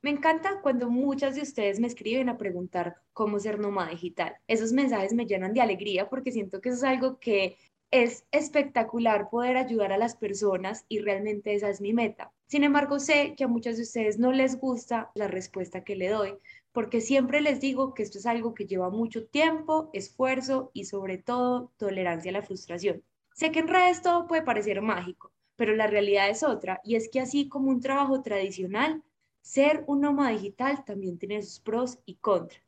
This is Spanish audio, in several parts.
Me encanta cuando muchas de ustedes me escriben a preguntar cómo ser nómada digital. Esos mensajes me llenan de alegría porque siento que eso es algo que es espectacular poder ayudar a las personas y realmente esa es mi meta. Sin embargo, sé que a muchas de ustedes no les gusta la respuesta que le doy porque siempre les digo que esto es algo que lleva mucho tiempo, esfuerzo y sobre todo tolerancia a la frustración. Sé que en redes todo puede parecer mágico, pero la realidad es otra y es que así como un trabajo tradicional, ser un nómada digital también tiene sus pros y contras.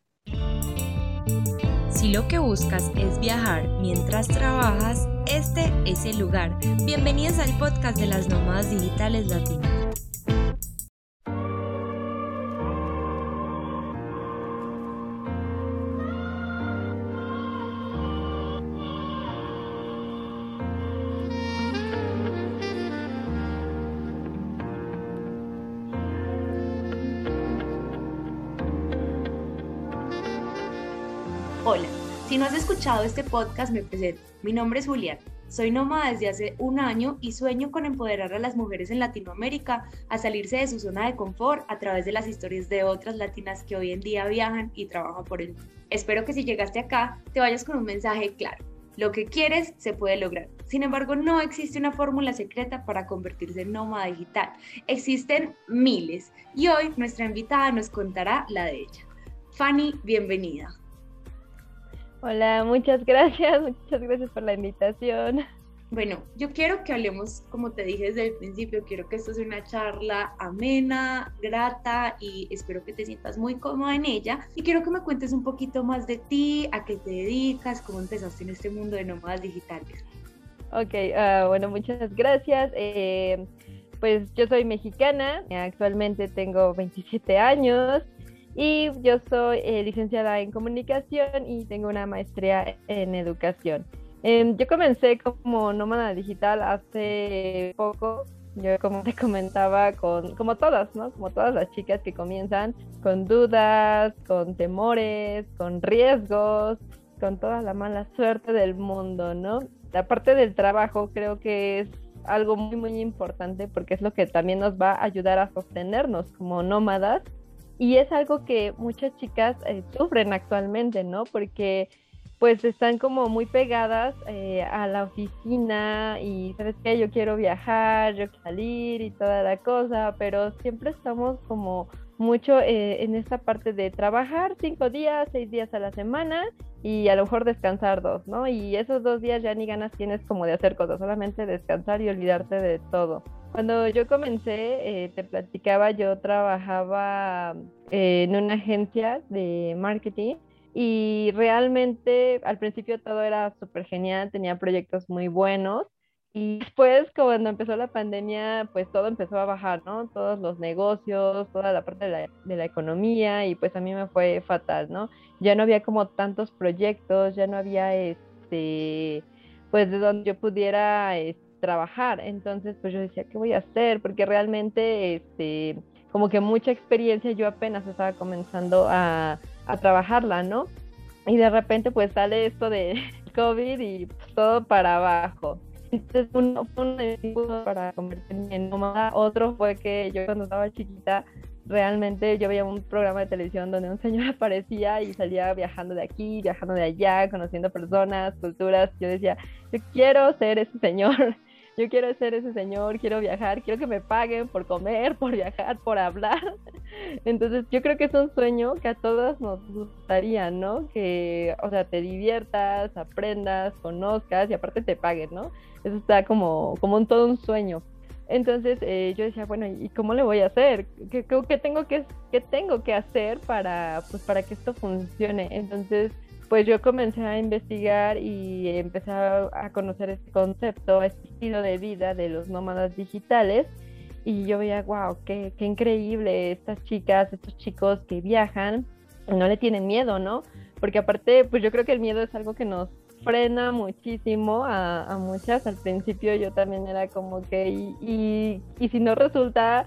Si lo que buscas es viajar mientras trabajas, este es el lugar. Bienvenidos al podcast de las nómadas digitales latinas. Escuchado este podcast, me presento. Mi nombre es Julián. Soy nómada desde hace un año y sueño con empoderar a las mujeres en Latinoamérica a salirse de su zona de confort a través de las historias de otras latinas que hoy en día viajan y trabajan por el mundo. Espero que si llegaste acá te vayas con un mensaje claro. Lo que quieres se puede lograr. Sin embargo, no existe una fórmula secreta para convertirse en nómada digital. Existen miles y hoy nuestra invitada nos contará la de ella. Fanny, bienvenida. Hola, muchas gracias, muchas gracias por la invitación. Bueno, yo quiero que hablemos, como te dije desde el principio, quiero que esto sea una charla amena, grata y espero que te sientas muy cómoda en ella. Y quiero que me cuentes un poquito más de ti, a qué te dedicas, cómo empezaste en este mundo de nómadas digitales. Ok, uh, bueno, muchas gracias. Eh, pues yo soy mexicana, actualmente tengo 27 años. Y yo soy eh, licenciada en comunicación y tengo una maestría en educación. Em, yo comencé como nómada digital hace poco. Yo como te comentaba, con, como todas, ¿no? Como todas las chicas que comienzan con dudas, con temores, con riesgos, con toda la mala suerte del mundo, ¿no? La parte del trabajo creo que es algo muy, muy importante porque es lo que también nos va a ayudar a sostenernos como nómadas y es algo que muchas chicas eh, sufren actualmente, ¿no? Porque pues están como muy pegadas eh, a la oficina y sabes qué, yo quiero viajar, yo quiero salir y toda la cosa, pero siempre estamos como mucho eh, en esta parte de trabajar cinco días, seis días a la semana y a lo mejor descansar dos, ¿no? Y esos dos días ya ni ganas tienes como de hacer cosas, solamente descansar y olvidarte de todo. Cuando yo comencé, eh, te platicaba, yo trabajaba eh, en una agencia de marketing y realmente al principio todo era súper genial, tenía proyectos muy buenos y después cuando empezó la pandemia, pues todo empezó a bajar, ¿no? Todos los negocios, toda la parte de la, de la economía y pues a mí me fue fatal, ¿no? Ya no había como tantos proyectos, ya no había este, pues de donde yo pudiera... Trabajar. Entonces, pues yo decía, ¿qué voy a hacer? Porque realmente, este, como que mucha experiencia, yo apenas estaba comenzando a, a trabajarla, ¿no? Y de repente, pues sale esto de COVID y pues, todo para abajo. Entonces, uno fue un para convertirme en nómada. Otro fue que yo cuando estaba chiquita, realmente yo veía un programa de televisión donde un señor aparecía y salía viajando de aquí, viajando de allá, conociendo personas, culturas. Yo decía, yo quiero ser ese señor yo quiero ser ese señor, quiero viajar, quiero que me paguen por comer, por viajar, por hablar. Entonces yo creo que es un sueño que a todas nos gustaría, ¿no? Que, o sea, te diviertas, aprendas, conozcas y aparte te paguen, ¿no? Eso está como, como un, todo un sueño. Entonces eh, yo decía, bueno, ¿y cómo le voy a hacer? ¿Qué, qué tengo, que, qué tengo que hacer para, pues, para que esto funcione? Entonces pues yo comencé a investigar y empecé a conocer este concepto, este estilo de vida de los nómadas digitales. Y yo veía, wow, qué, qué increíble estas chicas, estos chicos que viajan, no le tienen miedo, ¿no? Porque aparte, pues yo creo que el miedo es algo que nos frena muchísimo a, a muchas. Al principio yo también era como que, y, y, y si no resulta,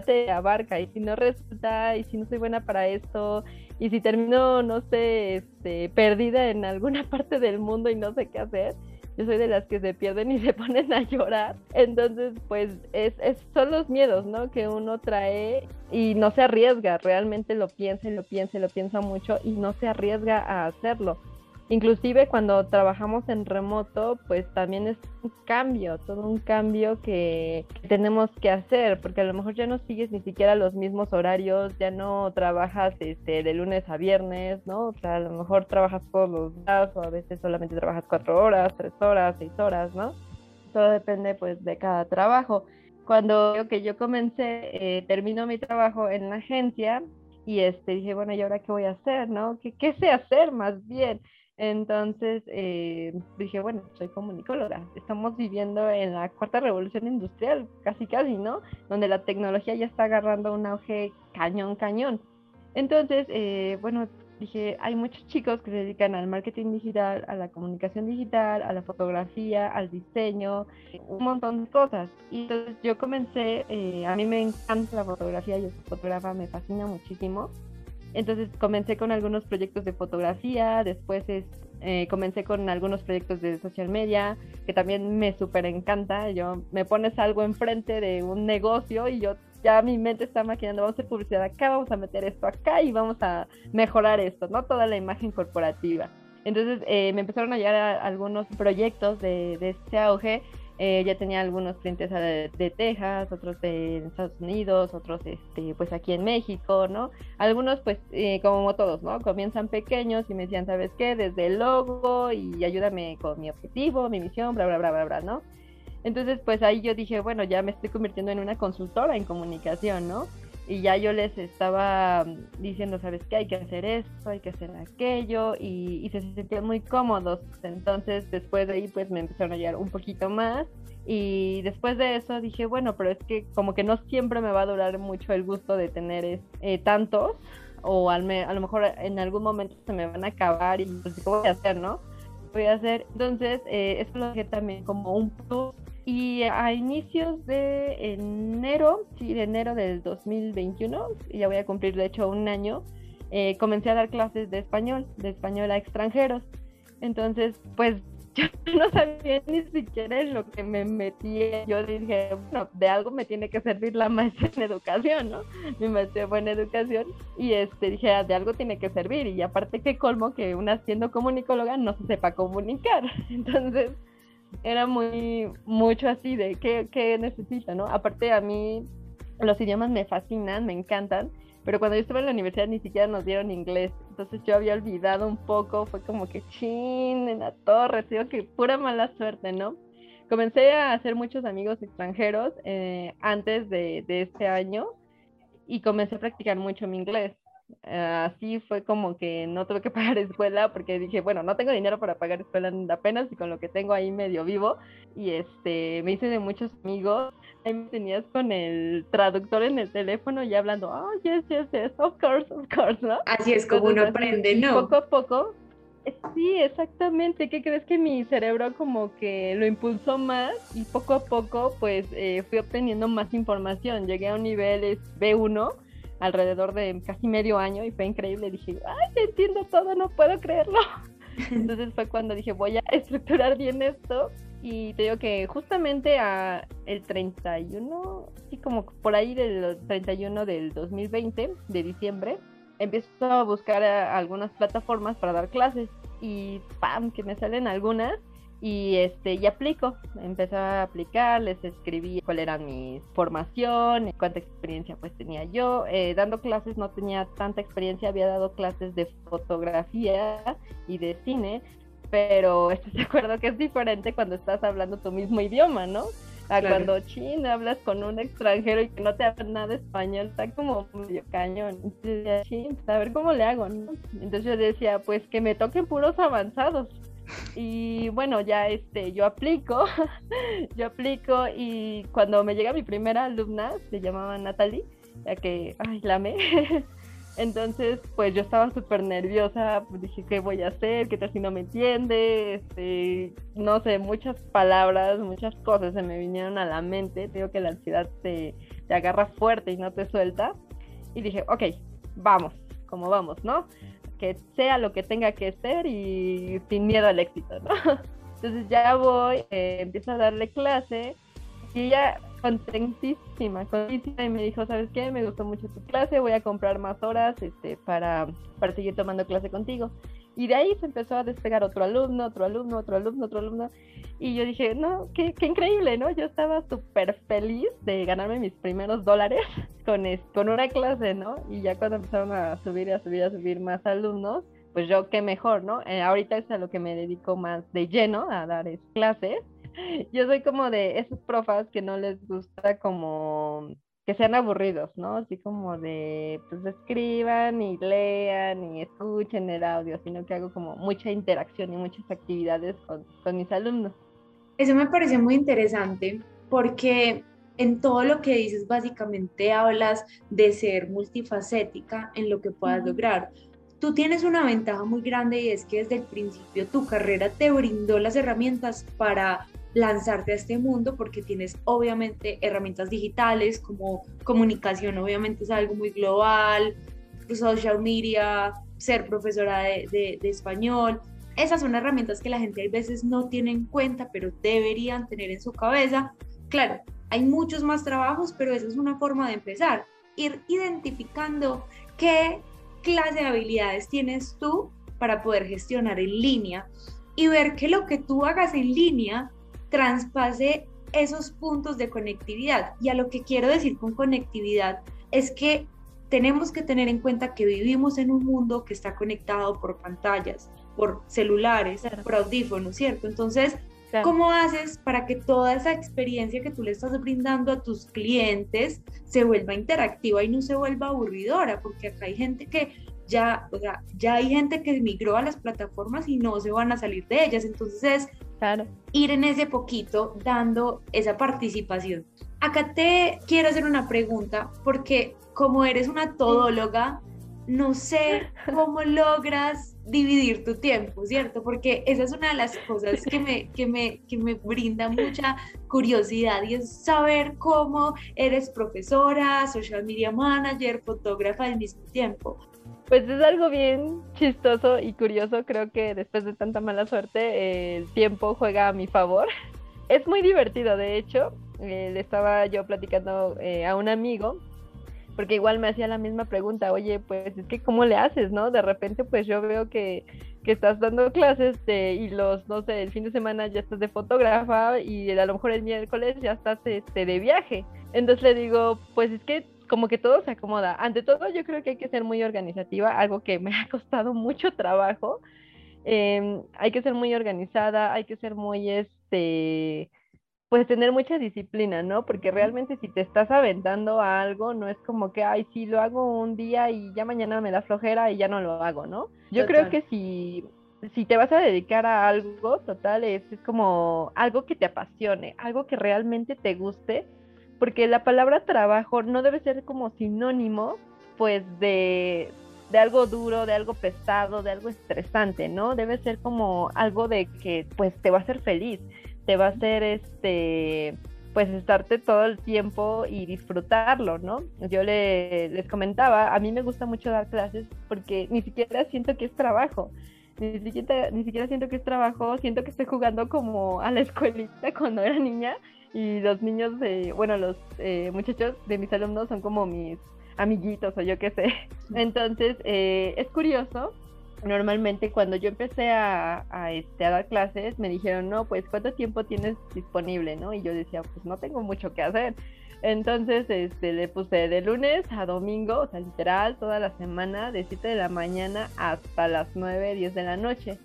te abarca y si no resulta y si no soy buena para esto y si termino, no sé, este, perdida en alguna parte del mundo y no sé qué hacer, yo soy de las que se pierden y se ponen a llorar. Entonces, pues es, es, son los miedos, ¿no? Que uno trae y no se arriesga, realmente lo piensa y lo piensa y lo piensa mucho y no se arriesga a hacerlo. Inclusive cuando trabajamos en remoto, pues también es un cambio, todo un cambio que, tenemos que hacer, porque a lo mejor ya no sigues ni siquiera los mismos horarios, ya no trabajas este, de lunes a viernes, ¿no? O sea, a lo mejor trabajas todos los días o a veces solamente trabajas cuatro horas, tres horas, seis horas, ¿no? Todo depende pues de cada trabajo. Cuando yo comencé, eh, termino mi trabajo en la agencia y este, dije, bueno, ¿y ahora qué voy a hacer, no? ¿Qué, qué sé hacer más bien? Entonces eh, dije, bueno, soy comunicóloga. Estamos viviendo en la cuarta revolución industrial, casi casi, ¿no? Donde la tecnología ya está agarrando un auge cañón, cañón. Entonces, eh, bueno, dije, hay muchos chicos que se dedican al marketing digital, a la comunicación digital, a la fotografía, al diseño, un montón de cosas. Y entonces yo comencé, eh, a mí me encanta la fotografía, yo soy fotógrafa, me fascina muchísimo. Entonces comencé con algunos proyectos de fotografía, después eh, comencé con algunos proyectos de social media, que también me súper encanta. Yo me pones algo enfrente de un negocio y yo ya mi mente está maquinando, vamos a hacer publicidad acá, vamos a meter esto acá y vamos a mejorar esto, ¿no? Toda la imagen corporativa. Entonces eh, me empezaron a llegar algunos proyectos de, de este auge eh, ya tenía algunos clientes de, Texas, otros de Estados Unidos, otros este, pues aquí en México, ¿no? Algunos pues eh, como todos, ¿no? Comienzan pequeños y me decían, ¿sabes qué? Desde el logo y ayúdame con mi objetivo, mi misión, bla, bla, bla, bla, bla, ¿no? Entonces pues ahí yo dije, bueno, ya me estoy convirtiendo en una consultora en comunicación, ¿no? Y ya yo les estaba diciendo, ¿sabes qué? Hay que hacer esto, hay que hacer aquello, y, se sentían muy cómodos. Entonces, después de ahí, pues me empezaron a ayudar un poquito más. Y después de eso dije, bueno, pero es que como que no siempre me va a durar mucho el gusto de tener eh, tantos, o al a lo mejor en algún momento se me van a acabar y pues, ¿qué voy a hacer, no? Voy a hacer. Entonces, eh, eso lo dejé también como un plus y a inicios de enero, sí, de enero del 2021, ya voy a cumplir de hecho un año, eh, comencé a dar clases de español, de español a extranjeros. Entonces, pues yo no sabía ni siquiera en lo que me metía. Yo dije, bueno, de algo me tiene que servir la maestra en educación, ¿no? Mi maestra fue en educación y este, dije, ah, de algo tiene que servir. Y aparte que colmo que una siendo comunicóloga no se sepa comunicar. Entonces, era muy, mucho así de qué, qué necesito, ¿no? Aparte a mí los idiomas me fascinan, me encantan, pero cuando yo estuve en la universidad ni siquiera nos dieron inglés, entonces yo había olvidado un poco, fue como que chin, en la torre, digo que pura mala suerte, ¿no? Comencé a hacer muchos amigos extranjeros eh, antes de, de este año y comencé a practicar mucho mi inglés. Así fue como que no tuve que pagar escuela porque dije, bueno, no tengo dinero para pagar escuela apenas y con lo que tengo ahí medio vivo. Y este, me hice de muchos amigos. Ahí me tenías con el traductor en el teléfono y hablando, oh, yes, yes, yes, of course, of course, ¿no? Así es como uno aprende, ¿no? Poco a poco. Eh, sí, exactamente. ¿Qué crees que mi cerebro como que lo impulsó más y poco a poco pues eh, fui obteniendo más información? Llegué a un nivel B1 alrededor de casi medio año y fue increíble. Dije, ay, entiendo todo, no puedo creerlo. Entonces fue cuando dije, voy a estructurar bien esto. Y te digo que justamente a el 31, sí, como por ahí del 31 del 2020, de diciembre, empiezo a buscar algunas plataformas para dar clases y ¡pam! que me salen algunas y este y aplico. Empecé a aplicar les escribí cuál era mi formación cuánta experiencia pues tenía yo. Eh, dando clases no tenía tanta experiencia había dado clases de fotografía y de cine pero estoy de acuerdo que es diferente cuando estás hablando tu mismo idioma no a cuando chin hablas con un extranjero y que no te habla nada español está como medio cañón. Entonces chin pues, a ver cómo le hago no entonces yo decía pues que me toquen puros avanzados y bueno, ya este, yo aplico, yo aplico y cuando me llega mi primera alumna, se llamaba Natalie, ya que, ay. Entonces, pues yo estaba súper nerviosa, pues dije, ¿qué voy a hacer? ¿Qué tal si no me entiende? Este, no sé, muchas palabras, muchas cosas se me vinieron a la mente. Digo que la ansiedad te, te agarra fuerte y no te suelta. Y dije, ok, vamos, como vamos, ¿no? Que sea lo que tenga que ser y sin miedo al éxito, ¿no? Entonces ya voy, eh, empiezo a darle clase y ella contentísima, contentísima y me dijo, ¿sabes qué? Me gustó mucho tu clase, voy a comprar más horas este, para, para seguir tomando clase contigo. Y de ahí se empezó a despegar otro alumno, otro alumno, otro alumno, otro alumno. Y yo dije, no, qué, qué increíble, ¿no? Yo estaba súper feliz de ganarme mis primeros dólares con, con una clase, ¿no? Y ya cuando empezaron a subir, a subir, a subir más alumnos, pues yo qué mejor, ¿no? Eh, ahorita es a lo que me dedico más de lleno, a dar clases. Yo soy como de esos profas que no les gusta como que sean aburridos, ¿no? Así como de, pues escriban y lean y escuchen el audio, sino que hago como mucha interacción y muchas actividades con, con mis alumnos. Eso me parece muy interesante porque en todo lo que dices básicamente hablas de ser multifacética en lo que puedas lograr. Tú tienes una ventaja muy grande y es que desde el principio tu carrera te brindó las herramientas para lanzarte a este mundo porque tienes obviamente herramientas digitales como comunicación, obviamente es algo muy global, social media, ser profesora de, de, de español. Esas son herramientas que la gente a veces no tiene en cuenta, pero deberían tener en su cabeza. Claro, hay muchos más trabajos, pero esa es una forma de empezar. Ir identificando qué clase de habilidades tienes tú para poder gestionar en línea y ver que lo que tú hagas en línea traspase esos puntos de conectividad. Y a lo que quiero decir con conectividad es que tenemos que tener en cuenta que vivimos en un mundo que está conectado por pantallas, por celulares, por audífonos, ¿cierto? Entonces, ¿cómo haces para que toda esa experiencia que tú le estás brindando a tus clientes se vuelva interactiva y no se vuelva aburridora? Porque acá hay gente que ya, o sea, ya hay gente que migró a las plataformas y no se van a salir de ellas. Entonces es claro. ir en ese poquito dando esa participación. Acá te quiero hacer una pregunta porque como eres una todóloga, no sé cómo logras dividir tu tiempo, ¿cierto? Porque esa es una de las cosas que me, que me, que me brinda mucha curiosidad y es saber cómo eres profesora, social media manager, fotógrafa al mismo tiempo. Pues es algo bien chistoso y curioso, creo que después de tanta mala suerte el tiempo juega a mi favor. Es muy divertido, de hecho, eh, le estaba yo platicando eh, a un amigo porque igual me hacía la misma pregunta, oye, pues es que ¿cómo le haces, no? De repente pues yo veo que, que estás dando clases y los, no sé, el fin de semana ya estás de fotógrafa y a lo mejor el miércoles ya estás este, de viaje. Entonces le digo, pues es que como que todo se acomoda. Ante todo yo creo que hay que ser muy organizativa, algo que me ha costado mucho trabajo. Em, hay que ser muy organizada, hay que ser muy, este, pues tener mucha disciplina, ¿no? Porque realmente si te estás aventando a algo, no es como que, ay, sí, lo hago un día y ya mañana me da flojera y ya no lo hago, ¿no? Yo creo que si, si te vas a dedicar a algo, total, es, es como algo que te apasione, algo que realmente te guste, porque la palabra trabajo no debe ser como sinónimo, pues, de, de algo duro, de algo pesado, de algo estresante, ¿no? Debe ser como algo de que, pues, te va a hacer feliz te va a hacer este pues estarte todo el tiempo y disfrutarlo, ¿no? Yo le, les comentaba, a mí me gusta mucho dar clases porque ni siquiera siento que es trabajo, ni siquiera, ni siquiera siento que es trabajo, siento que estoy jugando como a la escuelita cuando era niña y los niños, bueno, los eh, muchachos de mis alumnos son como mis amiguitos o yo qué sé. Entonces, eh, es curioso normalmente cuando yo empecé a, este, a dar clases me dijeron, no, pues cuánto tiempo tienes disponible, ¿no? Y yo decía, pues no tengo mucho que hacer. Entonces este, le puse de lunes a domingo, o sea, literal, toda la semana, de 7 de la mañana hasta las 9, 10 de la noche.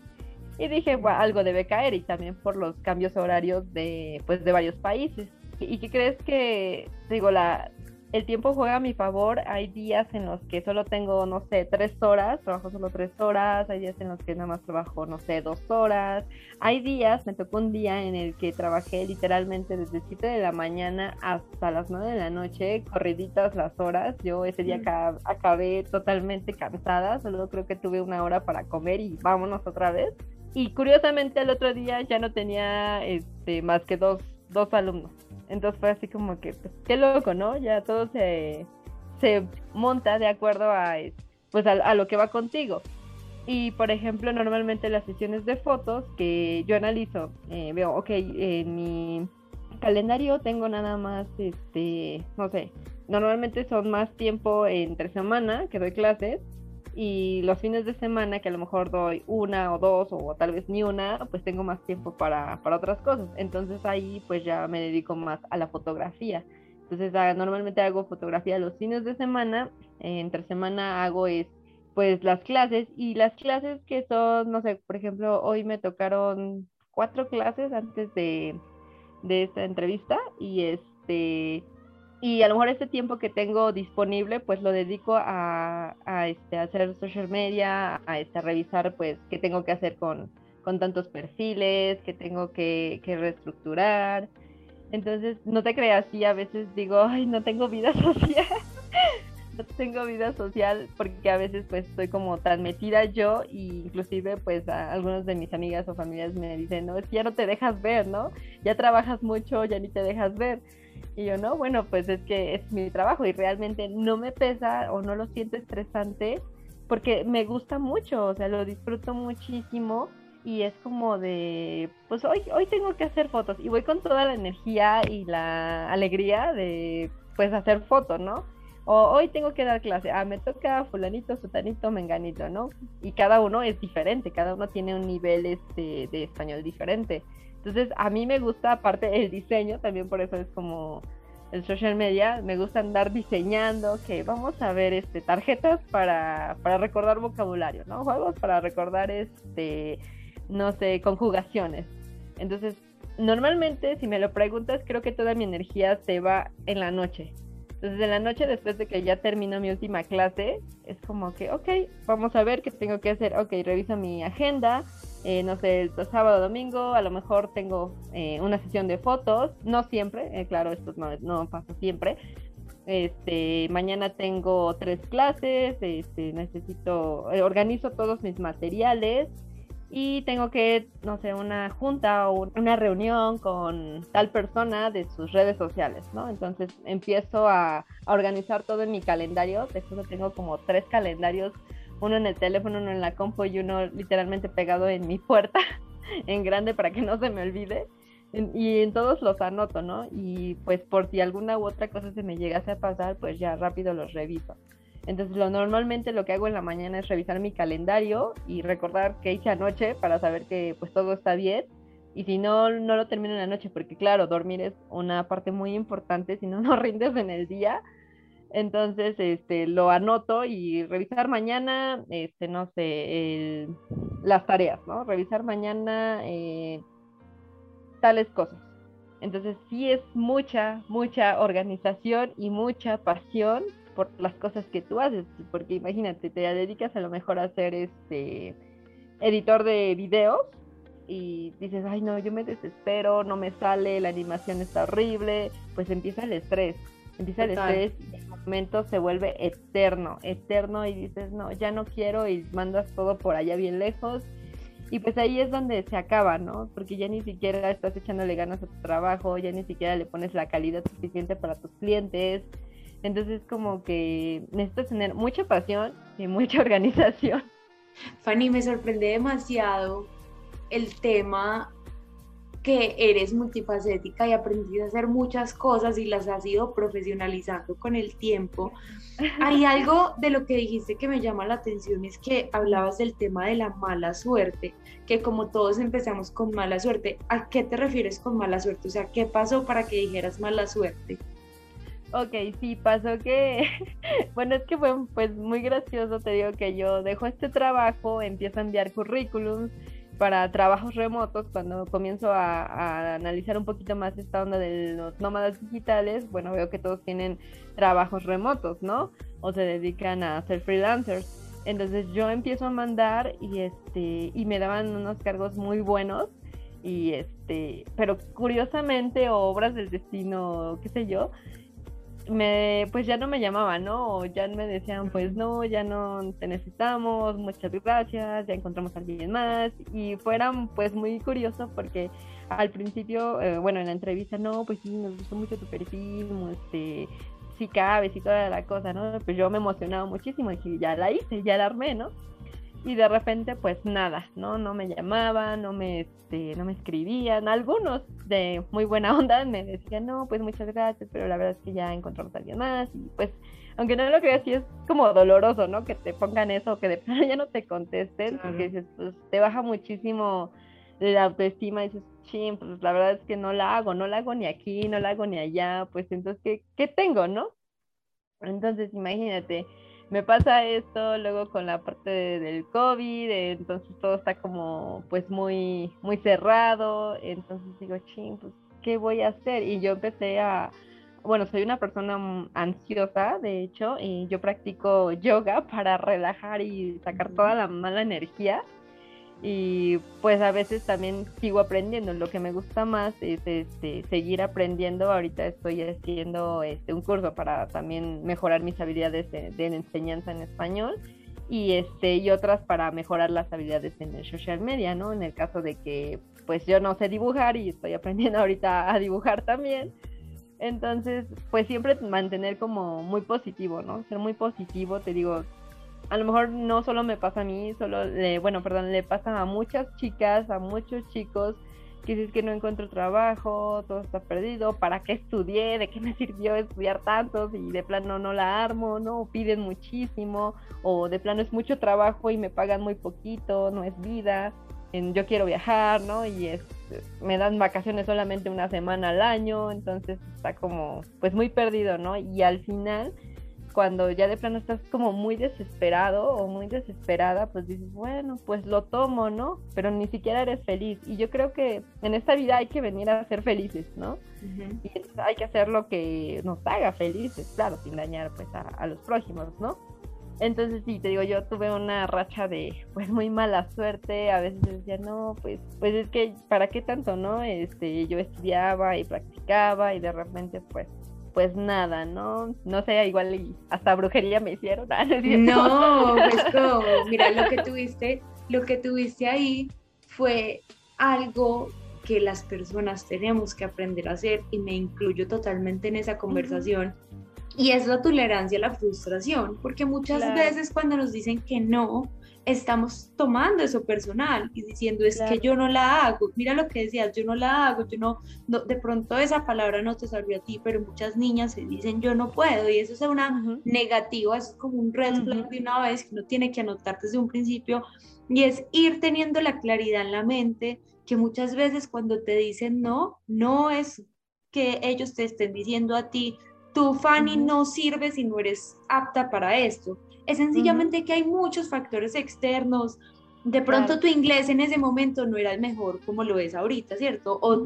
Y dije, bueno, algo debe caer y también por los cambios horarios de, pues, de varios países. ¿Y qué crees que, digo, la, el tiempo juega a mi favor. Hay días en los que solo tengo, no sé, tres horas, trabajo solo tres horas. Hay días en los que nada más trabajo, no sé, dos horas. Hay días, me tocó un día en el que trabajé literalmente desde 7 de la mañana hasta las 9 de la noche, corriditas las horas. Yo ese día acabé totalmente cansada, solo creo que tuve una hora para comer y vámonos otra vez. Y curiosamente el otro ddía ya no tenía este, más que dos, dos alumnos. Entonces fue así como que, pues, qué loco, ¿no? Ya todo se, se monta de acuerdo a, pues, a, lo que va contigo. Y por ejemplo, normalmente las sesiones de fotos que yo analizo, eh, veo, ok, en mi calendario tengo nada más, este, no sé, normalmente son más tiempo entre semana que doy clases y los fines de semana que a lo mejor doy una o dos o tal vez ni una, pues tengo más tiempo para, para otras cosas. Entonces ahí pues ya me dedico más a la fotografía. Entonces ah, normalmente hago fotografía los fines de semana, entre semana hago es pues las clases y las clases que son, no sé, por ejemplo, hoy me tocaron cuatro clases antes de, de esta entrevista y este y a lo mejor este tiempo que tengo disponible pues lo dedico a, a este, hacer social media, a, este, revisar pues qué tengo que hacer con, con tantos perfiles, qué tengo que, que reestructurar. Entonces, no te creas, sí, a veces digo, ay, no tengo vida social no tengo vida social porque a veces pues estoy como tan yo y inclusive pues algunos de mis amigas o familias me dicen, no, es que ya no te dejas ver, ¿no? Ya trabajas mucho, ya ni te dejas ver. Y yo, no, bueno, pues es que es mi trabajo y realmente no me pesa o no lo siento estresante porque me gusta mucho, o sea, lo disfruto muchísimo y es como de, pues hoy, hoy tengo que hacer fotos y voy con toda la energía y la alegría de pues hacer fotos, ¿no? O hoy tengo que dar clase, ah, me toca fulanito, sutanito, menganito, ¿no? Y cada uno es diferente, cada uno tiene un nivel este, de español diferente. Entonces, a mí me gusta, aparte el diseño, también por eso es como el social media, me gusta andar diseñando, que vamos a ver este, tarjetas para, para recordar vocabulario, ¿no? Juegos para recordar, este, no sé, conjugaciones. Entonces, normalmente, si me lo preguntas, creo que toda mi energía se va en la noche. En la noche, después de que ya termino mi última clase, es como que, ok, vamos a ver qué tengo que hacer. Ok, reviso mi agenda. Eh, no sé, el sábado, domingo, a lo mejor tengo eh, una sesión de fotos. No siempre, eh, claro, esto no, no pasa siempre. Este, mañana tengo tres clases, este, necesito, organizo todos mis materiales y tengo que, no sé, una junta o una reunión con tal persona de sus redes sociales, ¿no? Entonces empiezo a, organizar todo en mi calendario, de hecho tengo como tres calendarios, uno en el teléfono, uno en la compu y uno literalmente pegado en mi puerta, en grande para que no se me olvide. y en todos los anoto, ¿no? Y pues por si alguna u otra cosa se me llegase a pasar, pues ya rápido los reviso. Entonces, lo normalmente lo que hago en la mañana es revisar mi calendario y recordar qué hice anoche para saber que pues todo está bien. Y si no, no lo termino en la noche, porque claro, dormir es una parte muy importante, si no, no rindes en el día. Entonces, este, lo anoto y revisar mañana, este, no sé, las tareas, ¿no? Revisar mañana eh, tales cosas. Entonces, sí es mucha, mucha organización y mucha pasión por las cosas que tú haces, porque imagínate, te dedicas a lo mejor a ser este editor de videos y dices, ay no, yo me desespero, no me sale, la animación está horrible, pues empieza el estrés, empieza el estrés y el momento se vuelve eterno, eterno y dices, no, ya no quiero y mandas todo por allá bien lejos y pues ahí es donde se acaba, ¿no? Porque ya ni siquiera estás echándole ganas a tu trabajo, ya ni siquiera le pones la calidad suficiente para tus clientes, entonces como que necesitas tener mucha pasión y mucha organización. Fanny, me sorprende demasiado el tema que eres multifacética y aprendiste a hacer muchas cosas y las has ido profesionalizando con el tiempo. Hay algo de lo que dijiste que me llama la atención, es que hablabas del tema de la mala suerte, que como todos empezamos con mala suerte, ¿a qué te refieres con mala suerte? O sea, ¿qué pasó para que dijeras mala suerte? Ok, sí, pasó que, bueno, es que fue pues muy gracioso, te digo que yo dejo este trabajo, empiezo a enviar currículums para trabajos remotos, cuando comienzo a, analizar un poquito más esta onda de los nómadas digitales, bueno, veo que todos tienen trabajos remotos, ¿no? O se dedican a ser freelancers. Entonces yo empiezo a mandar y este y me daban unos cargos muy buenos y este, pero curiosamente obras del destino, qué sé yo, me, pues ya no me llamaban, ¿no? O ya me decían, pues no, ya no te necesitamos, muchas gracias, ya encontramos a alguien más. Y fueran pues muy curioso porque al principio, eh, bueno, en la entrevista, no, pues sí, nos gustó mucho tu perfil, este, sí cabes y toda la cosa, ¿no? Pues yo me emocionaba muchísimo y ya la hice, ya la armé, ¿no? Y de repente pues nada, ¿no? No me llamaban, no me, este, no me escribían. Algunos de muy buena onda me decían, no, pues muchas gracias, pero la verdad es que ya encontramos a alguien más y pues aunque no lo creas, sí es como doloroso, ¿no? Que te pongan eso, que de plano ya no te contesten, porque dices, pues te baja muchísimo la autoestima y dices, ching, pues la verdad es que no la hago, no la hago ni aquí, no la hago ni allá, pues entonces, ¿qué, qué tengo, no? Entonces, imagínate, me pasa esto luego con la parte del COVID, entonces todo está como pues muy, muy cerrado, entonces digo, ching, pues, ¿qué voy a hacer? Y yo empecé a, bueno, soy una persona ansiosa, de hecho, y yo practico yoga para relajar y sacar toda la mala energía y pues a veces también sigo aprendiendo. Lo que me gusta más es este, seguir aprendiendo. Ahorita estoy haciendo este, un curso para también mejorar mis habilidades de, enseñanza en español y, este, y otras para mejorar las habilidades en el social media, ¿no? En el caso de que pues yo no sé dibujar y estoy aprendiendo ahorita a dibujar también. Entonces, pues siempre mantener como muy positivo, ¿no? Ser muy positivo, te digo, a lo mejor no solo me pasa a mí, solo le, bueno, perdón, le pasa a muchas chicas, a muchos chicos que es que no encuentro trabajo, todo está perdido, ¿para qué estudié? ¿De qué me sirvió estudiar tanto? Y de plano no la armo, ¿no? piden muchísimo, o de plano es mucho trabajo y me pagan muy poquito, no es vida, en, yo quiero viajar, ¿no? Y es, me dan vacaciones solamente una semana al año, entonces está como, pues muy perdido, ¿no? Y al final cuando ya de plano estás como muy desesperado o muy desesperada, pues dices, bueno, pues lo tomo, ¿no? Pero ni siquiera eres feliz. Y yo creo que en esta vida hay que venir a ser felices, ¿no? Y hay que hacer lo que nos haga felices, claro, sin dañar pues a, los prójimos, ¿no? Entonces sí, te digo, yo tuve una racha de pues muy mala suerte, a veces decía, no, pues, pues es que, ¿para qué tanto, no? Este, yo estudiaba y practicaba y de repente pues pues nada, ¿no? No sé, igual hasta brujería me hicieron. No, pues como, mira, lo que tuviste, lo que tuviste ahí fue algo que las personas tenemos que aprender a hacer y me incluyo totalmente en esa conversación. Y es la tolerancia a la frustración, porque muchas veces cuando nos dicen que no, estamos tomando eso personal y diciendo es que yo no la hago. Mira lo que decías, yo no la hago, yo no, de pronto esa palabra no te salió a ti, pero muchas niñas se dicen yo no puedo y eso es una negativa, es como un red flag de una vez que uno tiene que anotar desde un principio y es ir teniendo la claridad en la mente que muchas veces cuando te dicen no, no es que ellos te estén diciendo a ti, tu Fanny no sirve si no eres apta para esto es sencillamente que hay muchos factores externos. De pronto tu inglés en ese momento no era el mejor como lo es ahorita, ¿cierto? O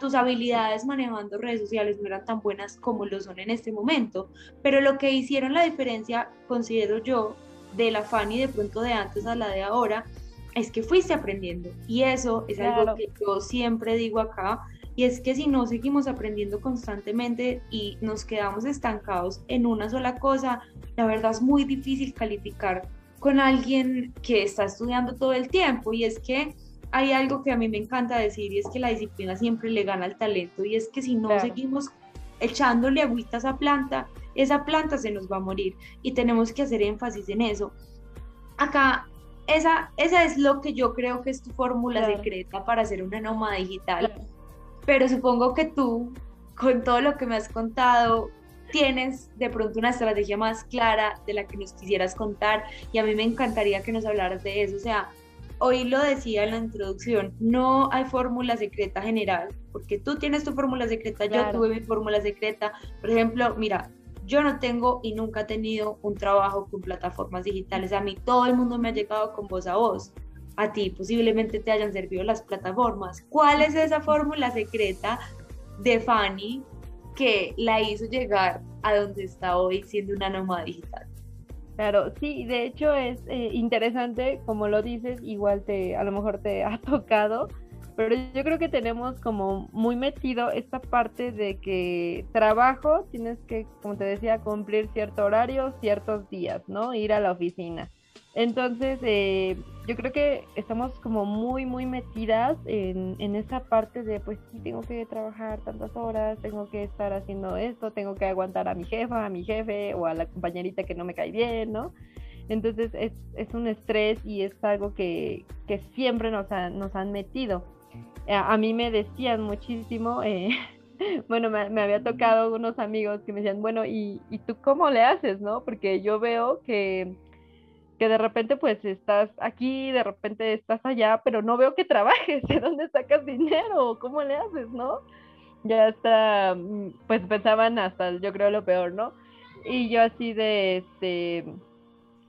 tus habilidades manejando redes sociales no eran tan buenas como lo son en este momento. Pero lo que hicieron la diferencia, considero yo, de la Fanny de pronto de antes a la de ahora, es que fuiste aprendiendo. Y eso es algo que yo siempre digo acá, y es que si no seguimos aprendiendo constantemente y nos quedamos estancados en una sola cosa, la verdad es muy difícil calificar con alguien que está estudiando todo el tiempo. Y es que hay algo que a mí me encanta decir y es que la disciplina siempre le gana al talento. Y es que si no seguimos echándole agüita a esa planta, esa planta se nos va a morir. Y tenemos que hacer énfasis en eso. Acá esa, esa es lo que yo creo que es tu fórmula secreta para hacer una nómada digital pero supongo que tú, con todo lo que me has contado, tienes de pronto una estrategia más clara de la que nos quisieras contar y a mí me encantaría que nos hablaras de eso. O sea, hoy lo decía en la introducción, no hay fórmula secreta general, porque tú tienes tu fórmula secreta, yo tuve mi fórmula secreta. Por ejemplo, mira, yo no tengo y nunca he tenido un trabajo con plataformas digitales. A mí todo el mundo me ha llegado con voz a voz a ti posiblemente te hayan servido las plataformas. ¿Cuál es esa fórmula secreta de Fanny que la hizo llegar a donde está hoy siendo una nómada digital? Claro, sí, de hecho es eh, interesante, como lo dices, igual te, a lo mejor te ha tocado, pero yo creo que tenemos como muy metido esta parte de que trabajo, tienes que, como te decía, cumplir cierto horario, ciertos días, ¿no? Ir a la oficina. Entonces, eh, yo creo que estamos como muy, muy metidas en, en, esa parte de, pues sí, tengo que trabajar tantas horas, tengo que estar haciendo esto, tengo que aguantar a mi jefa, a mi jefe o a la compañerita que no me cae bien, ¿no? Entonces es, es un estrés y es algo que, que siempre nos, nos han metido. A, mí me decían muchísimo, eh, bueno, me, me, había tocado unos amigos que me decían, bueno, ¿y, ¿y tú cómo le haces, no? Porque yo veo que que de repente pues estás aquí, de repente estás allá, pero no veo que trabajes, ¿de dónde sacas dinero? ¿Cómo le haces, no? Ya está, mm, pues pensaban hasta, yo creo lo peor, ¿no? Y yo así de, este,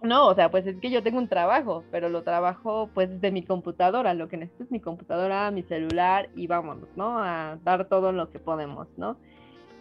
no, o sea, pues es que yo tengo un trabajo, pero lo trabajo pues de mi computadora, lo que necesito es mi computadora, mi celular y vámonos, ¿no? A dar todo lo que podemos, ¿no?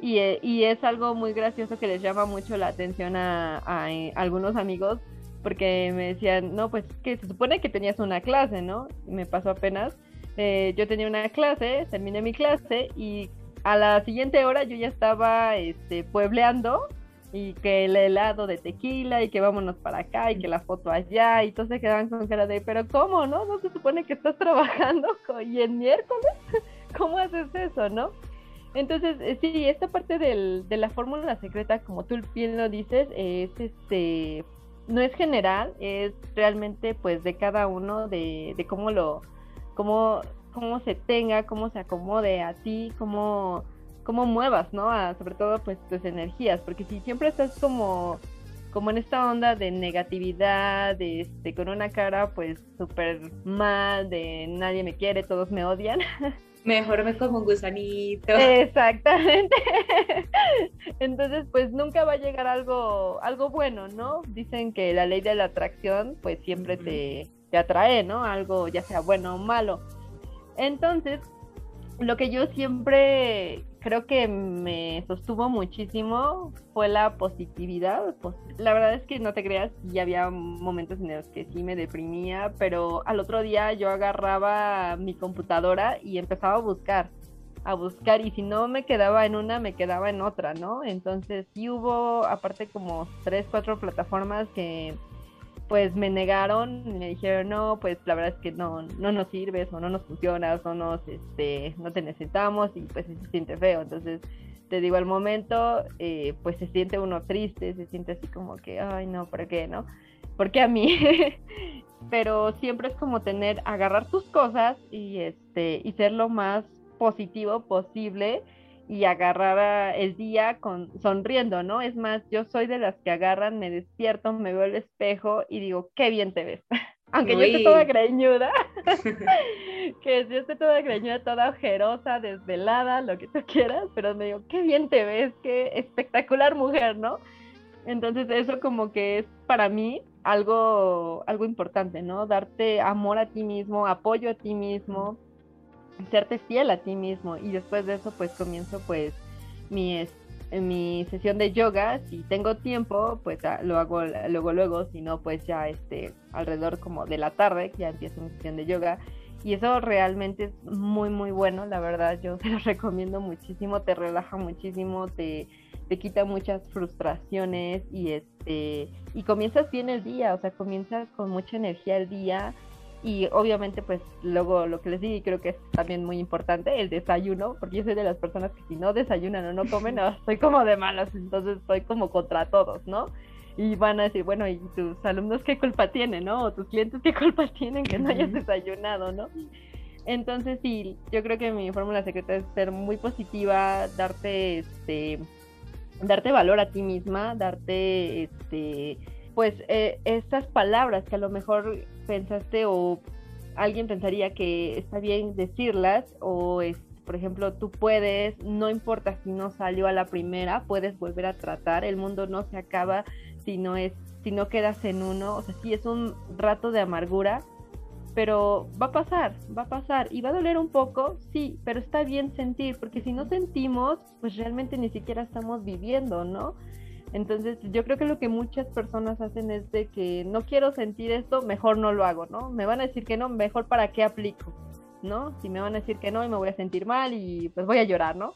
Y, eh, y es algo muy gracioso que les llama mucho la atención a eh, algunos amigos porque me decían, no, pues que se supone que tenías una clase, ¿no? Me pasó apenas. Eh, yo tenía una clase, terminé mi clase y a la siguiente hora yo ya estaba este, puebleando y que el helado de tequila y que vámonos para acá y que la foto allá y todos se quedaban con cara de, pero ¿cómo, no? ¿No se supone que estás trabajando y en miércoles? ¿Cómo haces eso, no? Entonces, eh, sí, esta parte de la fórmula secreta, como tú bien lo dices, es este no es general, es realmente pues de cada uno, de, de cómo lo, cómo, cómo se tenga, cómo se acomode a ti, cómo, cómo muevas, ¿no? sobre todo pues tus energías, porque si siempre estás como, como en esta onda de negatividad, de este, con una cara pues súper mal, de nadie me quiere, todos me odian. Mejor me como un gusanito. Exactamente. Entonces, pues nunca va a llegar algo, algo bueno, ¿no? Dicen que la ley de la atracción, pues siempre te, te atrae, ¿no? Algo ya sea bueno o malo. Entonces, lo que yo siempre creo que me sostuvo muchísimo fue la positividad. Pues, la verdad es que no te creas, y había momentos en los que sí me deprimía, pero al otro día yo agarraba mi computadora y empezaba a buscar, a buscar, y si no me quedaba en una, me quedaba en otra, ¿no? Entonces sí hubo, aparte como tres, cuatro plataformas que pues me negaron, me dijeron, no, pues la verdad es que no, no nos sirves o no nos funcionas o nos, este, no te necesitamos y pues se siente feo. Entonces, te digo, al momento, eh, pues se siente uno triste, se siente así como que, ay, no, ¿por qué, no? Porque a mí, pero siempre es como tener, agarrar tus cosas y, este, y ser lo más positivo posible y agarrar el día con sonriendo, ¿no? Es más, yo soy de las que agarran, me despierto, me veo al espejo y digo, qué bien te ves. Aunque yo esté toda greñuda, que yo esté toda greñuda, toda ojerosa, desvelada, lo que tú quieras, pero me digo, qué bien te ves, qué espectacular mujer, ¿no? Entonces eso como que es para mí algo, algo importante, ¿no? Darte amor a ti mismo, apoyo a ti mismo, serte fiel a ti mismo. Y después de eso pues comienzo pues mi, mi sesión de yoga, si tengo tiempo pues ah, lo hago luego luego, si no pues ya este alrededor como de la tarde ya empiezo mi sesión de yoga. Y eso realmente es muy muy bueno, la verdad. Yo te lo recomiendo muchísimo, te relaja muchísimo, te, te quita muchas frustraciones y este y comienzas bien el día, o sea, comienzas con mucha energía el día y obviamente, pues luego lo que les digo, y creo que es también muy importante, el desayuno, porque yo soy de las personas que si no desayunan o no comen, no, estoy como de malas, entonces estoy como contra todos, ¿no? Y van a decir, bueno, ¿y tus alumnos qué culpa tienen, no? O tus clientes qué culpa tienen que no hayas desayunado, ¿no? Entonces, sí, yo creo que mi fórmula secreta es ser muy positiva, darte, este, darte valor a ti misma, darte, este, pues eh, estas palabras que a lo mejor pensaste o alguien pensaría que está bien decirlas o es, por ejemplo, tú puedes, no importa si no salió a la primera, puedes volver a tratar, el mundo no se acaba si no es si no quedas en uno, o sea, sí es un rato de amargura, pero va a pasar, va a pasar y va a doler un poco, sí, pero está bien sentir, porque si no sentimos, pues realmente ni siquiera estamos viviendo, ¿no? Entonces, yo creo que lo que muchas personas hacen es de que no quiero sentir esto, mejor no lo hago, ¿no? Me van a decir que no, mejor para qué aplico, ¿no? Si me van a decir que no y me voy a sentir mal y pues voy a llorar, ¿no?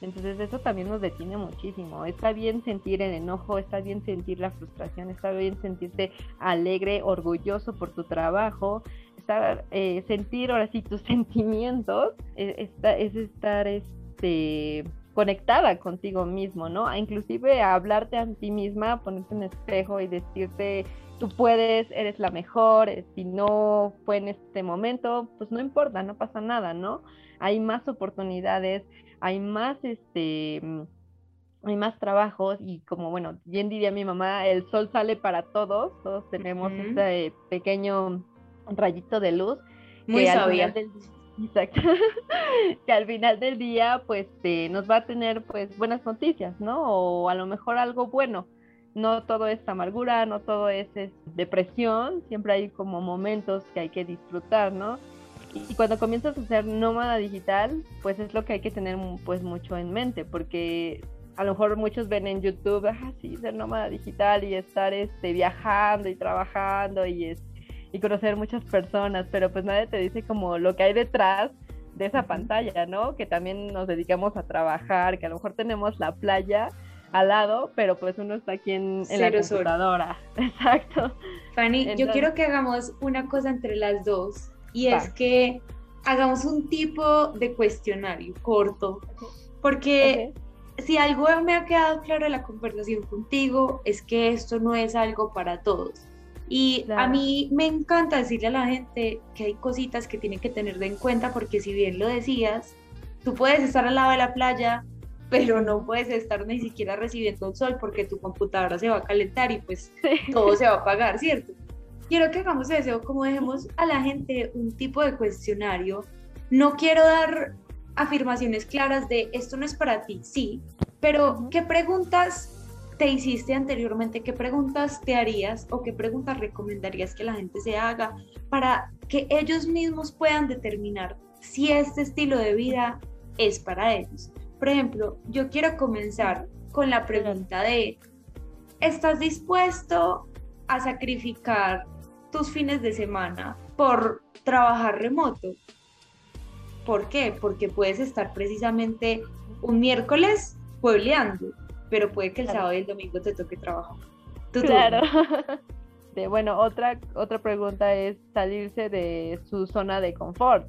Entonces eso también nos detiene muchísimo. Está bien sentir el enojo, está bien sentir la frustración, está bien sentirte alegre, orgulloso por tu trabajo, está, eh, sentir ahora sí tus sentimientos, eh, es estar este conectada contigo mismo, ¿no? Inclusive a hablarte a ti misma, ponerte un espejo y decirte, tú puedes, eres la mejor, si no fue en este momento, pues no importa, no pasa nada, ¿no? Hay más oportunidades, hay más, este, mm, hay más trabajos y como, bueno, bien diría mi mamá, el sol sale para todos, todos tenemos este pequeño rayito de luz. Muy sabia. Exacto. que al final del día, pues, nos va a tener, pues, buenas noticias, ¿no? O a lo mejor algo bueno. No todo es amargura, no todo es, depresión, siempre hay como momentos que hay que disfrutar, ¿no? Y cuando comienzas a ser nómada digital, pues es lo que hay que tener pues mucho en mente, porque a lo mejor muchos ven en YouTube, ah, sí, ser nómada digital y estar este, viajando y trabajando y, es, y conocer muchas personas, pero pues nadie te dice como lo que hay detrás de esa pantalla, ¿no? Que también nos dedicamos a trabajar, que a lo mejor tenemos la playa al lado, pero pues uno está aquí en, la computadora. Exacto. Fanny, yo quiero que hagamos una cosa entre las dos y es que hagamos un tipo de cuestionario corto, porque si algo me ha quedado claro en la conversación contigo es que esto no es algo para todos. Y a mí me encanta decirle a la gente que hay cositas que tienen que tener en cuenta porque si bien lo decías, tú puedes estar al lado de la playa, pero no puedes estar ni siquiera recibiendo el sol porque tu computadora se va a calentar y pues todo se va a apagar, ¿cierto? Quiero que hagamos eso, como dejemos a la gente un tipo de cuestionario. No quiero dar afirmaciones claras de esto no es para ti, sí, pero ¿qué preguntas te hiciste anteriormente, qué preguntas te harías o qué preguntas recomendarías que la gente se haga para que ellos mismos puedan determinar si este estilo de vida es para ellos. Por ejemplo, yo quiero comenzar con la pregunta de, ¿estás dispuesto a sacrificar tus fines de semana por trabajar remoto? ¿Por qué? Porque puedes estar precisamente un miércoles puebleando pero puede que el sábado y el domingo te toque trabajar. claro. bueno, otra, otra pregunta es salirse de su zona de confort,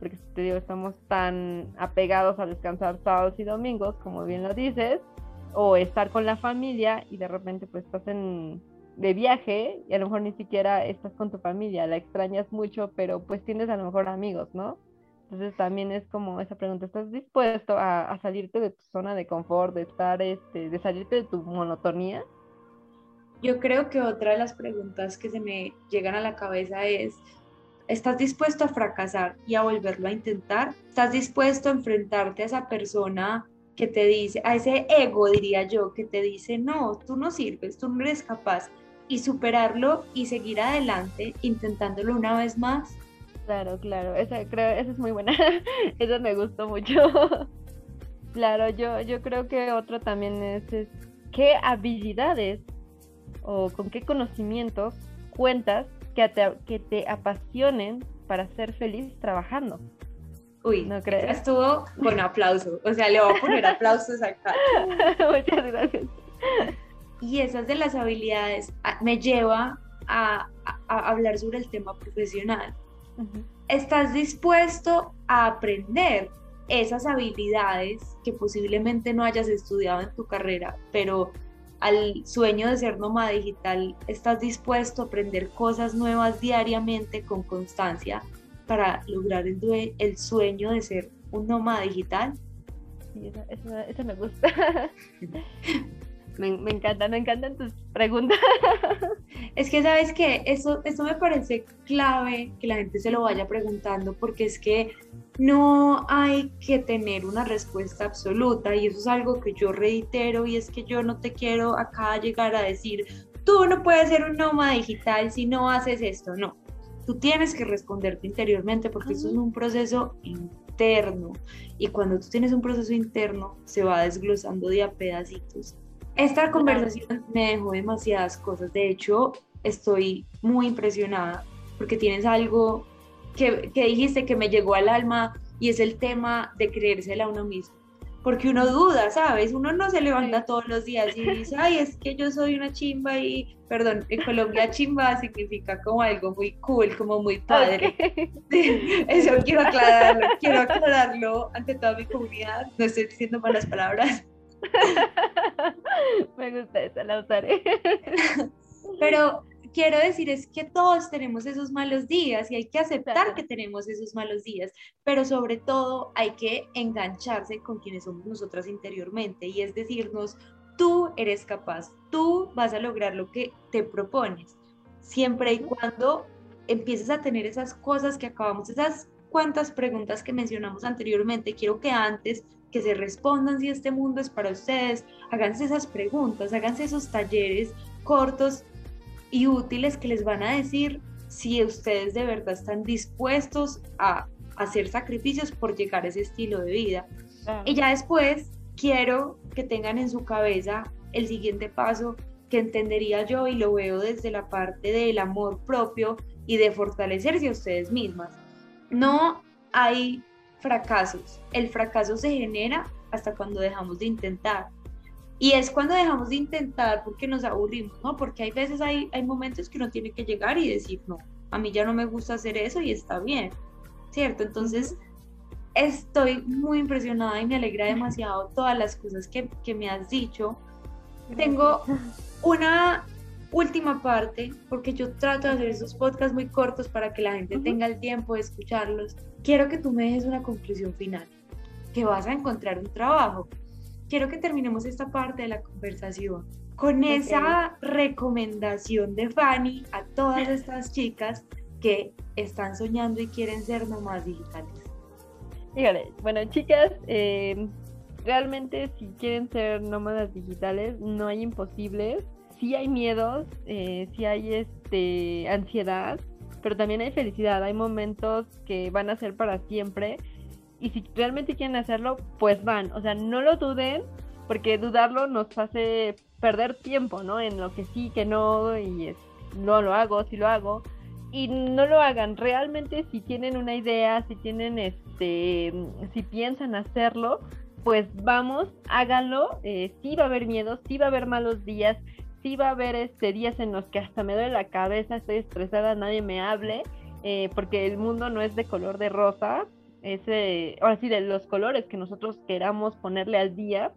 porque te digo, estamos tan apegados a descansar sábados y domingos, como bien lo dices, o estar con la familia y de repente pues estás en, de viaje y a lo mejor ni siquiera estás con tu familia, la extrañas mucho, pero pues tienes a lo mejor amigos, ¿no? Entonces también es como esa pregunta, ¿estás dispuesto a, salirte de tu zona de confort, de estar, este, de salirte de tu monotonía? Yo creo que otra de las preguntas que se me llegan a la cabeza es, ¿estás dispuesto a fracasar y a volverlo a intentar? ¿Estás dispuesto a enfrentarte a esa persona que te dice, a ese ego diría yo, que te dice, no, tú no sirves, tú no eres capaz, y superarlo y seguir adelante intentándolo una vez más? Claro, claro, esa, creo, esa es muy buena, esa me gustó mucho. claro, yo, yo creo que otro también es, es qué habilidades o con qué conocimientos cuentas que te, que te apasionen para ser feliz trabajando. Uy, ¿no crees? Estuvo con aplauso, o sea, le voy a poner aplausos acá. Muchas gracias. Y esas de las habilidades ah, me lleva a, a hablar sobre el tema profesional estás dispuesto a aprender esas habilidades que posiblemente no hayas estudiado en tu carrera, pero al sueño de ser nómada digital, estás dispuesto a aprender cosas nuevas diariamente con constancia para lograr el, el sueño de ser un nómada digital. Sí, eso, me gusta. Me, me encantan, me encantan tus preguntas. Es que sabes que eso, eso me parece clave que la gente se lo vaya preguntando porque es que no hay que tener una respuesta absoluta y eso es algo que yo reitero y es que yo no te quiero acá llegar a decir, tú no puedes ser un nómada digital si no haces esto, no. Tú tienes que responderte interiormente porque eso es un proceso interno y cuando tú tienes un proceso interno se va desglosando de a pedacitos esta conversación me dejó demasiadas cosas. De hecho, estoy muy impresionada porque tienes algo que, dijiste que me llegó al alma y es el tema de creérsela a uno mismo. porque uno duda, ¿sabes? Uno no se levanta todos los días y dice, ay, es que yo soy una chimba y, perdón, en Colombia chimba significa como algo muy cool, como muy padre. eso quiero aclararlo, quiero aclararlo ante toda mi comunidad, no estoy diciendo malas palabras. Me gusta esa, la usaré. Pero quiero decir es que todos tenemos esos malos días y hay que aceptar que tenemos esos malos días, pero sobre todo hay que engancharse con quienes somos nosotras interiormente y es decirnos, tú eres capaz, tú vas a lograr lo que te propones, siempre y cuando empieces a tener esas cosas que acabamos, esas cuantas preguntas que mencionamos anteriormente, quiero que antes que se respondan si este mundo es para ustedes, háganse esas preguntas, háganse esos talleres cortos y útiles que les van a decir si ustedes de verdad están dispuestos a hacer sacrificios por llegar a ese estilo de vida. Y ya después quiero que tengan en su cabeza el siguiente paso que entendería yo y lo veo desde la parte del amor propio y de fortalecerse a ustedes mismas. No hay fracasos. El fracaso se genera hasta cuando dejamos de intentar. Y es cuando dejamos de intentar porque nos aburrimos, ¿no? Porque hay veces, hay, hay momentos que uno tiene que llegar y decir, no, a mí ya no me gusta hacer eso y está bien, ¿cierto? Entonces, estoy muy impresionada y me alegra demasiado todas las cosas que, que me has dicho. Tengo una última parte, porque yo trato de hacer esos podcasts muy cortos para que la gente tenga el tiempo de escucharlos. Quiero que tú me dejes una conclusión final, que vas a encontrar un trabajo, quiero que terminemos esta parte de la conversación con esa recomendación de Fanny a todas estas chicas que están soñando y quieren ser nomás digitales. Dígale, bueno chicas, eh, realmente si quieren ser nómadas digitales no hay imposibles, sí hay miedos, eh, sí hay este ansiedad, pero también hay felicidad, hay momentos que van a ser para siempre y si realmente quieren hacerlo, pues van. O sea, no lo duden, porque dudarlo nos hace perder tiempo, ¿no? En lo que sí, que no, y no lo hago, sí lo hago. Y no lo hagan. Realmente si tienen una idea, si tienen este, si piensan hacerlo, pues vamos, háganlo. Eh, sí va a haber miedo, sí va a haber malos días, sí va a haber este, días en los que hasta me duele la cabeza, estoy estresada, nadie me hable. Eh, porque el mundo no es de color de rosa, ese, ahora sí, de los colores que nosotros queramos ponerle al día,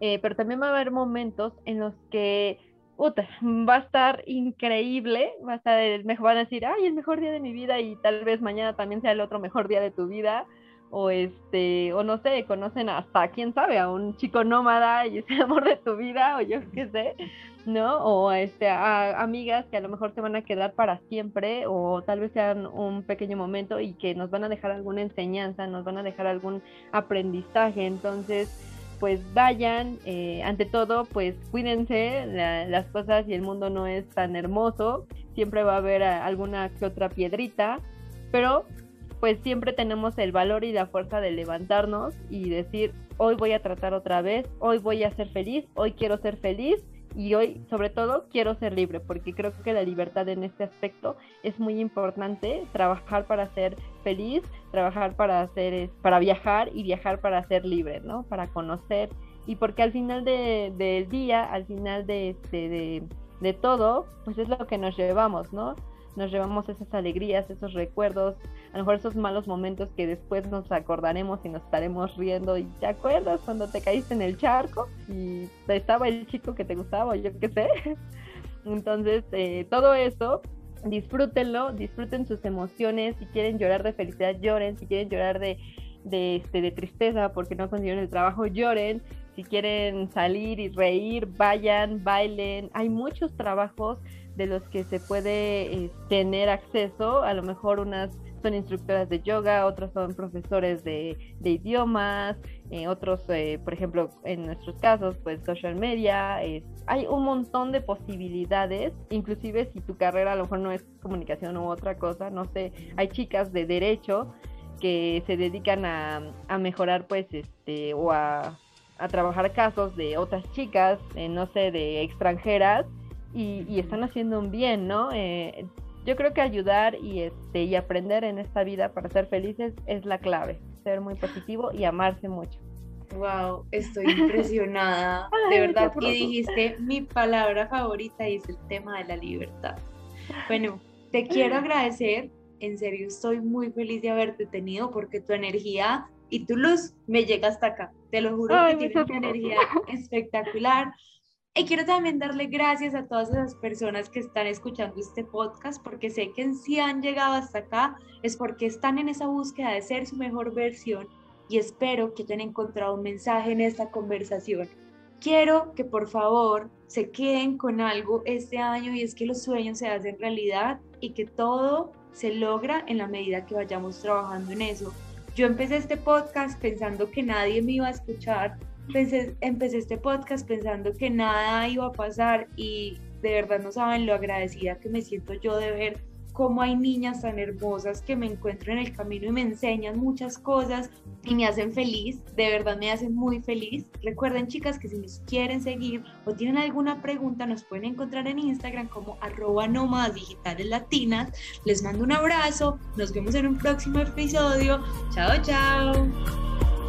eh, pero también va a haber momentos en los que va a estar increíble, va a estar el mejor, van a decir, ay, el mejor día de mi vida y tal vez mañana también sea el otro mejor día de tu vida, o este, o no sé, conocen hasta, quién sabe, a un chico nómada y es el amor de tu vida, o yo qué sé, ¿no? O este, a amigas que a lo mejor se van a quedar para siempre o tal vez sean un pequeño momento y que nos van a dejar alguna enseñanza, nos van a dejar algún aprendizaje. Entonces, pues vayan, eh, ante todo, pues cuídense, las cosas y el mundo no es tan hermoso, siempre va a haber alguna que otra piedrita, pero pues siempre tenemos el valor y la fuerza de levantarnos y decir, hoy voy a tratar otra vez, hoy voy a ser feliz, hoy quiero ser feliz y hoy sobre todo quiero ser libre porque creo que la libertad en este aspecto es muy importante trabajar para ser feliz trabajar para hacer para viajar y viajar para ser libre no para conocer. Y porque al final de, del día al final de, este, de, de todo pues es lo que nos llevamos no nos llevamos esas alegrías, esos recuerdos, a lo mejor esos malos momentos que después nos acordaremos y nos estaremos riendo. ¿Y te acuerdas cuando te caíste en el charco y estaba el chico que te gustaba yo qué sé? Entonces, eh, todo eso, disfrútenlo, disfruten sus emociones. Si quieren llorar de felicidad, lloren. Si quieren llorar de, de, este, de tristeza porque no consiguieron el trabajo, lloren. Si quieren salir y reír, vayan, bailen. Hay muchos trabajos de los que se puede eh, tener acceso. A lo mejor unas son instructoras de yoga, otros son profesores de, idiomas, eh, otros, eh, por ejemplo, en nuestros casos, pues social media. hay un montón de posibilidades, inclusive si tu carrera a lo mejor no es comunicación u otra cosa, no sé, hay chicas de derecho que se dedican a, a mejorar pues este o a, a trabajar casos de otras chicas, no sé, de extranjeras y, están haciendo un bien, ¿no? Eh, yo creo que ayudar y, este, y aprender en esta vida para ser felices es la clave, ser muy positivo y amarse mucho. Wow, estoy impresionada, de verdad. Y dijiste mi palabra favorita y es el tema de la libertad. Bueno, te quiero agradecer, en serio estoy muy feliz de haberte tenido porque tu energía y tu luz me llega hasta acá. Te lo juro que tienes una energía espectacular. Y quiero también darle gracias a todas esas personas que están escuchando este podcast, porque sé que si han llegado hasta acá es porque están en esa búsqueda de ser su mejor versión y espero que hayan encontrado un mensaje en esta conversación. Quiero que por favor se queden con algo este año y es que los sueños se hacen realidad y que todo se logra en la medida que vayamos trabajando en eso. Yo empecé este podcast pensando que nadie me iba a escuchar, empecé este podcast pensando que nada iba a pasar y de verdad no saben lo agradecida que me siento yo de ver cómo hay niñas tan hermosas que me encuentro en el camino y me enseñan muchas cosas y me hacen feliz, de verdad me hacen muy feliz. Recuerden chicas que si nos quieren seguir o tienen alguna pregunta nos pueden encontrar en Instagram como arroba nómadas digitales latinas. Les mando un abrazo, nos vemos en un próximo episodio. Chao, chao.